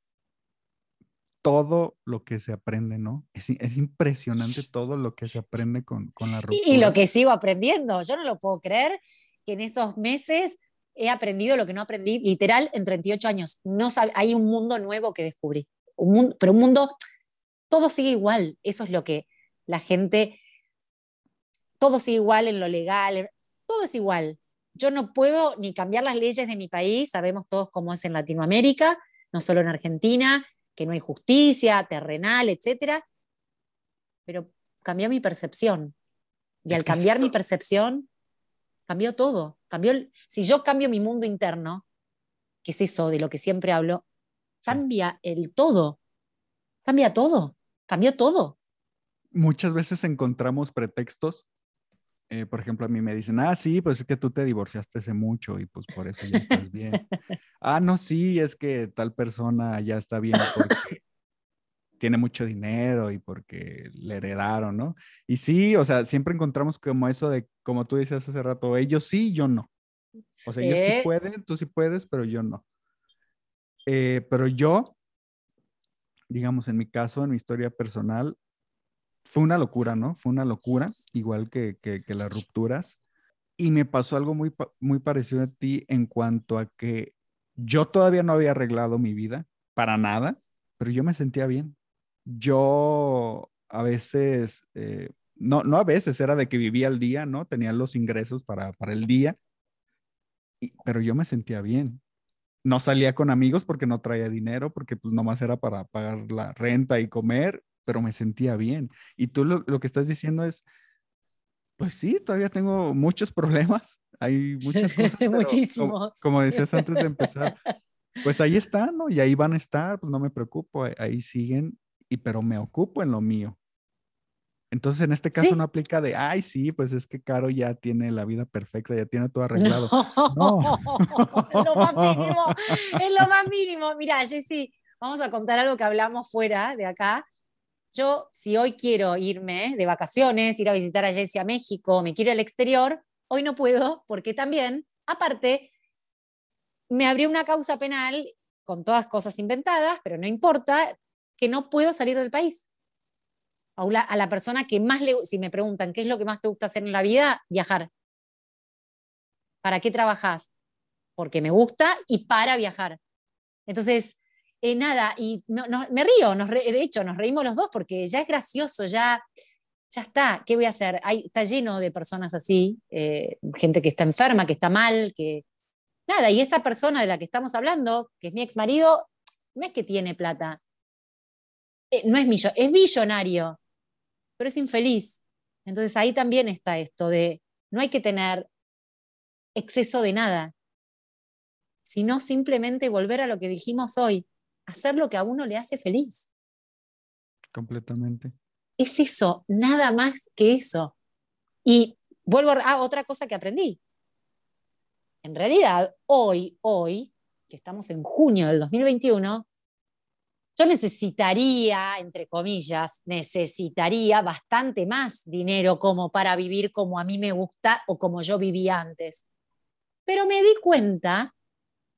todo lo que se aprende, ¿no? Es, impresionante todo lo que se aprende con, la ruptura. Y, lo que sigo aprendiendo, yo no lo puedo creer que en esos meses he aprendido lo que no aprendí literal en 38 años. No hay un mundo nuevo que descubrí, un mundo, pero un mundo, todo sigue igual, eso es lo que la gente todo es igual en lo legal, todo es igual. Yo no puedo ni cambiar las leyes de mi país, sabemos todos cómo es en Latinoamérica, no solo en Argentina, que no hay justicia terrenal, etcétera, pero cambió mi percepción. Y al cambiar mi percepción, cambió todo. Cambió si yo cambio mi mundo interno, que es eso de lo que siempre hablo, cambia el todo. Cambia todo. Cambió todo. Muchas veces encontramos pretextos eh, por ejemplo, a mí me dicen, ah, sí, pues es que tú te divorciaste hace mucho y pues por eso ya estás bien. *laughs* ah, no, sí, es que tal persona ya está bien porque *laughs* tiene mucho dinero y porque le heredaron, ¿no? Y sí, o sea, siempre encontramos como eso de, como tú decías hace rato, ellos sí, yo no. O sea, ellos sí pueden, tú sí puedes, pero yo no. Eh, pero yo, digamos, en mi caso, en mi historia personal, fue una locura, ¿no? Fue una locura, igual que, que, las rupturas. Y me pasó algo muy, muy parecido a ti en cuanto a que yo todavía no había arreglado mi vida para nada, pero yo me sentía bien. Yo a veces, eh, no, no a veces, era de que vivía al día, ¿no? Tenía los ingresos para, para el día, pero yo me sentía bien. No salía con amigos porque no traía dinero, porque pues nomás era para pagar la renta y comer pero me sentía bien. Y tú lo, que estás diciendo es, pues sí, todavía tengo muchos problemas, hay muchas *laughs* cosas. Muchísimos. Como, decías antes de empezar, *laughs* pues ahí están, ¿no? Y ahí van a estar, pues no me preocupo, ahí siguen, y pero me ocupo en lo mío. Entonces, en este caso no aplica de, ay, sí, pues es que Caro ya tiene la vida perfecta, ya tiene todo arreglado. No, es *laughs* lo más mínimo, es lo más mínimo. Mira, Jessy, vamos a contar algo que hablamos fuera de acá yo si hoy quiero irme de vacaciones, ir a visitar a Jessie a México, me quiero al exterior, hoy no puedo porque también, aparte, me abrió una causa penal con todas cosas inventadas, pero no importa, que no puedo salir del país. A la, persona que más le, si me preguntan qué es lo que más te gusta hacer en la vida, viajar. ¿Para qué trabajas? Porque me gusta y para viajar. Entonces, eh, nada, y no, me río, de hecho, nos reímos los dos porque ya es gracioso, ya, ya está, ¿qué voy a hacer? está lleno de personas así, eh, gente que está enferma, que está mal, que... Nada, y esa persona de la que estamos hablando, que es mi ex marido, no es que tiene plata, eh, no es millonario, es billonario, pero es infeliz. Entonces ahí también está esto de no hay que tener exceso de nada, sino simplemente volver a lo que dijimos hoy, hacer lo que a uno le hace feliz. Completamente. Es eso, nada más que eso. Y vuelvo a otra cosa que aprendí. En realidad, hoy, hoy, que estamos en junio del 2021, yo necesitaría, entre comillas, necesitaría bastante más dinero como para vivir como a mí me gusta o como yo vivía antes. Pero me di cuenta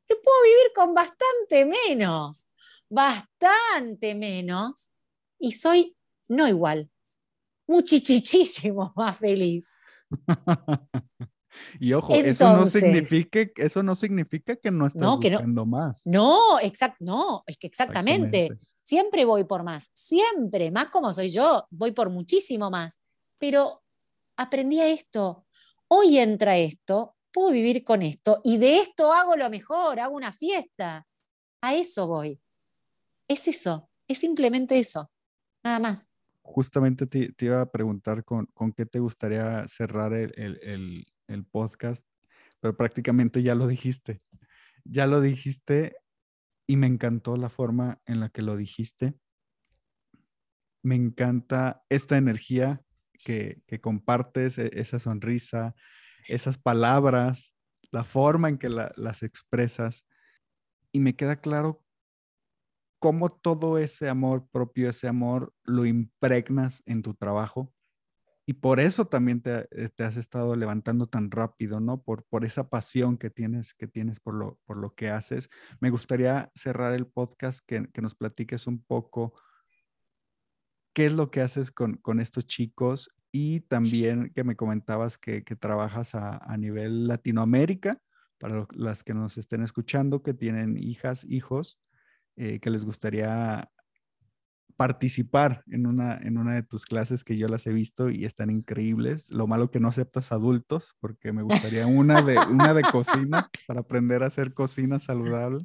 que puedo vivir con bastante menos, bastante menos, y soy no igual, muchichichísimo *laughs* más feliz. *laughs* Y ojo, eso, no significa, eso no significa que no estás buscando más. No, no, es que exactamente. Siempre voy por más, siempre, más como soy yo, voy por muchísimo más. Pero aprendí a esto. Hoy entra esto, puedo vivir con esto y de esto hago lo mejor, hago una fiesta. A eso voy. Es eso, es simplemente eso, nada más. Justamente te, iba a preguntar con, con, qué te gustaría cerrar el, el podcast, pero prácticamente ya lo dijiste. Ya lo dijiste y me encantó la forma en la que lo dijiste. Me encanta esta energía que, compartes, e, esa sonrisa, esas palabras, la forma en que las expresas. Y me queda claro cómo todo ese amor propio, ese amor, lo impregnas en tu trabajo y por eso también te, eh, has estado levantando tan rápido, ¿no? Por, esa pasión que tienes, que tienes por, lo, por lo que haces. Me gustaría cerrar el podcast que, nos platiques un poco qué es lo que haces con, estos chicos y también que me comentabas que, que trabajas a, nivel Latinoamérica, para las que nos estén escuchando, que tienen hijas, hijos, eh, que les gustaría participar en una, en una de tus clases que yo las he visto y están increíbles. Lo malo que no aceptas adultos, porque me gustaría una de, una de cocina *laughs* para aprender a hacer cocina saludable.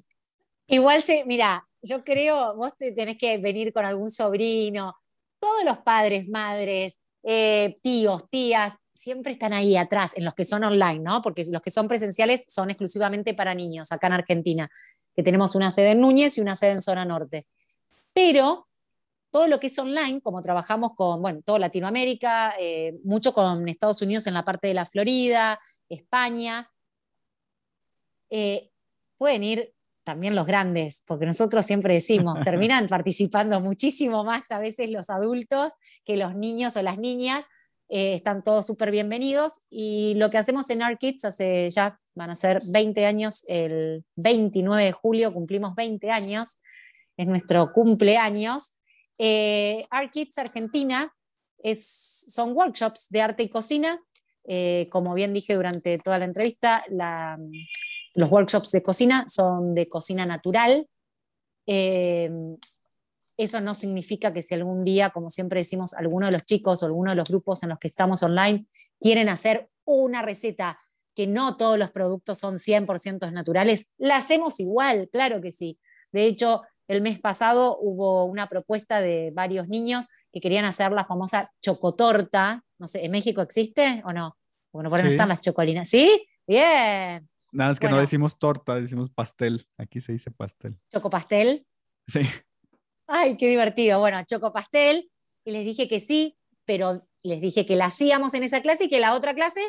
Igual, sí, mira, yo creo, vos te tenés que venir con algún sobrino, todos los padres, madres, eh, tíos, tías, siempre están ahí atrás, en los que son online, ¿no? Porque los que son presenciales son exclusivamente para niños, acá en Argentina, que tenemos una sede en Núñez y una sede en Zona Norte. Pero todo lo que es online, como trabajamos con, bueno, toda Latinoamérica, eh, mucho con Estados Unidos en la parte de la Florida, España, eh, pueden ir también los grandes, porque nosotros siempre decimos, terminan *laughs* participando muchísimo más a veces los adultos que los niños o las niñas, eh, están todos súper bienvenidos y lo que hacemos en Art Kids hace ya, van a ser 20 años, el 29 de julio cumplimos 20 años, es nuestro cumpleaños eh, Kids Argentina es, son workshops de arte y cocina. Eh, como bien dije durante toda la entrevista, los workshops de cocina son de cocina natural. Eh, eso no significa que si algún día, como siempre decimos, alguno de los chicos o alguno de los grupos en los que estamos online quieren hacer una receta que no todos los productos son 100% naturales, la hacemos igual, claro que sí. De hecho, el mes pasado hubo una propuesta de varios niños que querían hacer la famosa chocotorta. No sé, ¿en México existe o no? Bueno, por ahí no están las chocolinas. ¿Sí? Bien. Nada, es que no decimos torta, decimos pastel. Aquí se dice pastel. ¿Chocopastel? Sí. Ay, qué divertido. Bueno, chocopastel. Y les dije que sí, pero les dije que la hacíamos en esa clase y que la otra clase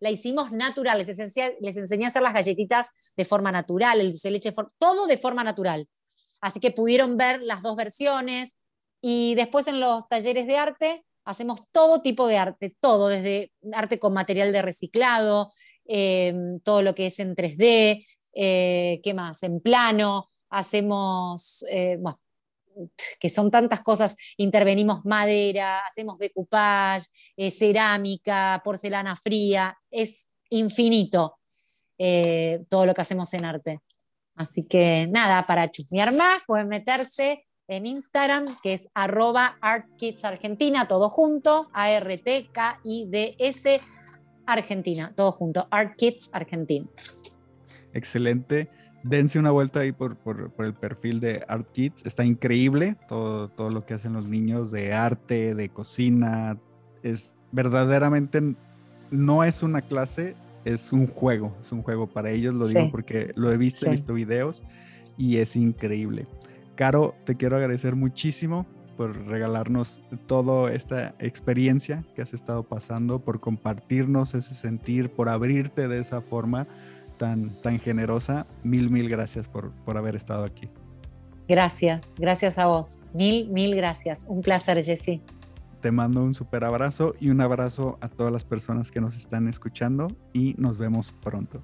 la hicimos natural. Les enseñé, les enseñé a hacer las galletitas de forma natural, el dulce de leche, todo de forma natural. Así que pudieron ver las dos versiones y después en los talleres de arte hacemos todo tipo de arte, todo, desde arte con material de reciclado, em, todo lo que es en 3D, eh, ¿qué más? En plano, hacemos, eh, bueno, que son tantas cosas, intervenimos madera, hacemos decoupage, eh, cerámica, porcelana fría, es infinito todo lo que hacemos en arte. Así que nada, para chusmear más pueden meterse en Instagram, que es arroba artkidsargentina, todo junto, A-R-T-K-I-D-S Argentina, todo junto, Art Argentina. Excelente. Dense una vuelta ahí por, el perfil de Art Kids. Está increíble todo, todo lo que hacen los niños de arte, de cocina. Es verdaderamente, no es una clase, es un juego, es un juego para ellos, lo digo porque lo he visto, he visto videos y es increíble. Caro, te quiero agradecer muchísimo por regalarnos toda esta experiencia que has estado pasando, por compartirnos ese sentir, por abrirte de esa forma tan, tan generosa. Mil, mil gracias por, por haber estado aquí. Gracias, gracias a vos. Mil, mil gracias. Un placer, Jessy. Te mando un super abrazo y un abrazo a todas las personas que nos están escuchando y nos vemos pronto.